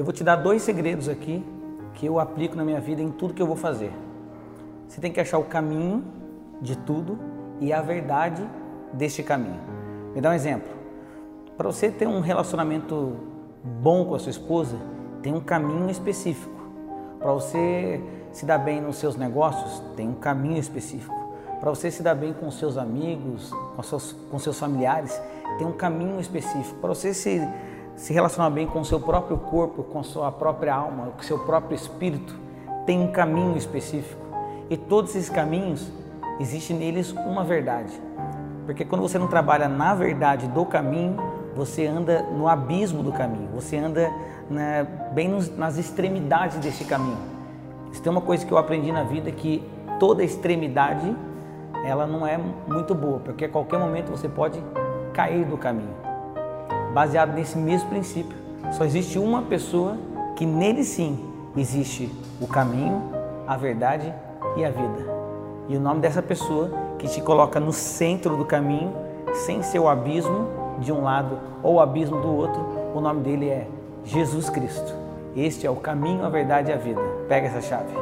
Eu vou te dar dois segredos aqui que eu aplico na minha vida em tudo que eu vou fazer. Você tem que achar o caminho de tudo e a verdade deste caminho. Me dá um exemplo. Para você ter um relacionamento bom com a sua esposa, tem um caminho específico. Para você se dar bem nos seus negócios, tem um caminho específico. Para você se dar bem com seus amigos, com seus, com seus familiares, tem um caminho específico. Para você se, se relacionar bem com o seu próprio corpo, com a sua própria alma, com o seu próprio espírito, tem um caminho específico. E todos esses caminhos, existe neles uma verdade. Porque quando você não trabalha na verdade do caminho, você anda no abismo do caminho, você anda na, bem nos, nas extremidades desse caminho. Isso tem uma coisa que eu aprendi na vida que toda extremidade ela não é muito boa, porque a qualquer momento você pode cair do caminho. Baseado nesse mesmo princípio, só existe uma pessoa que nele sim existe o caminho, a verdade e a vida. E o nome dessa pessoa que te coloca no centro do caminho, sem ser o abismo de um lado ou o abismo do outro, o nome dele é Jesus Cristo. Este é o caminho, a verdade e a vida. Pega essa chave.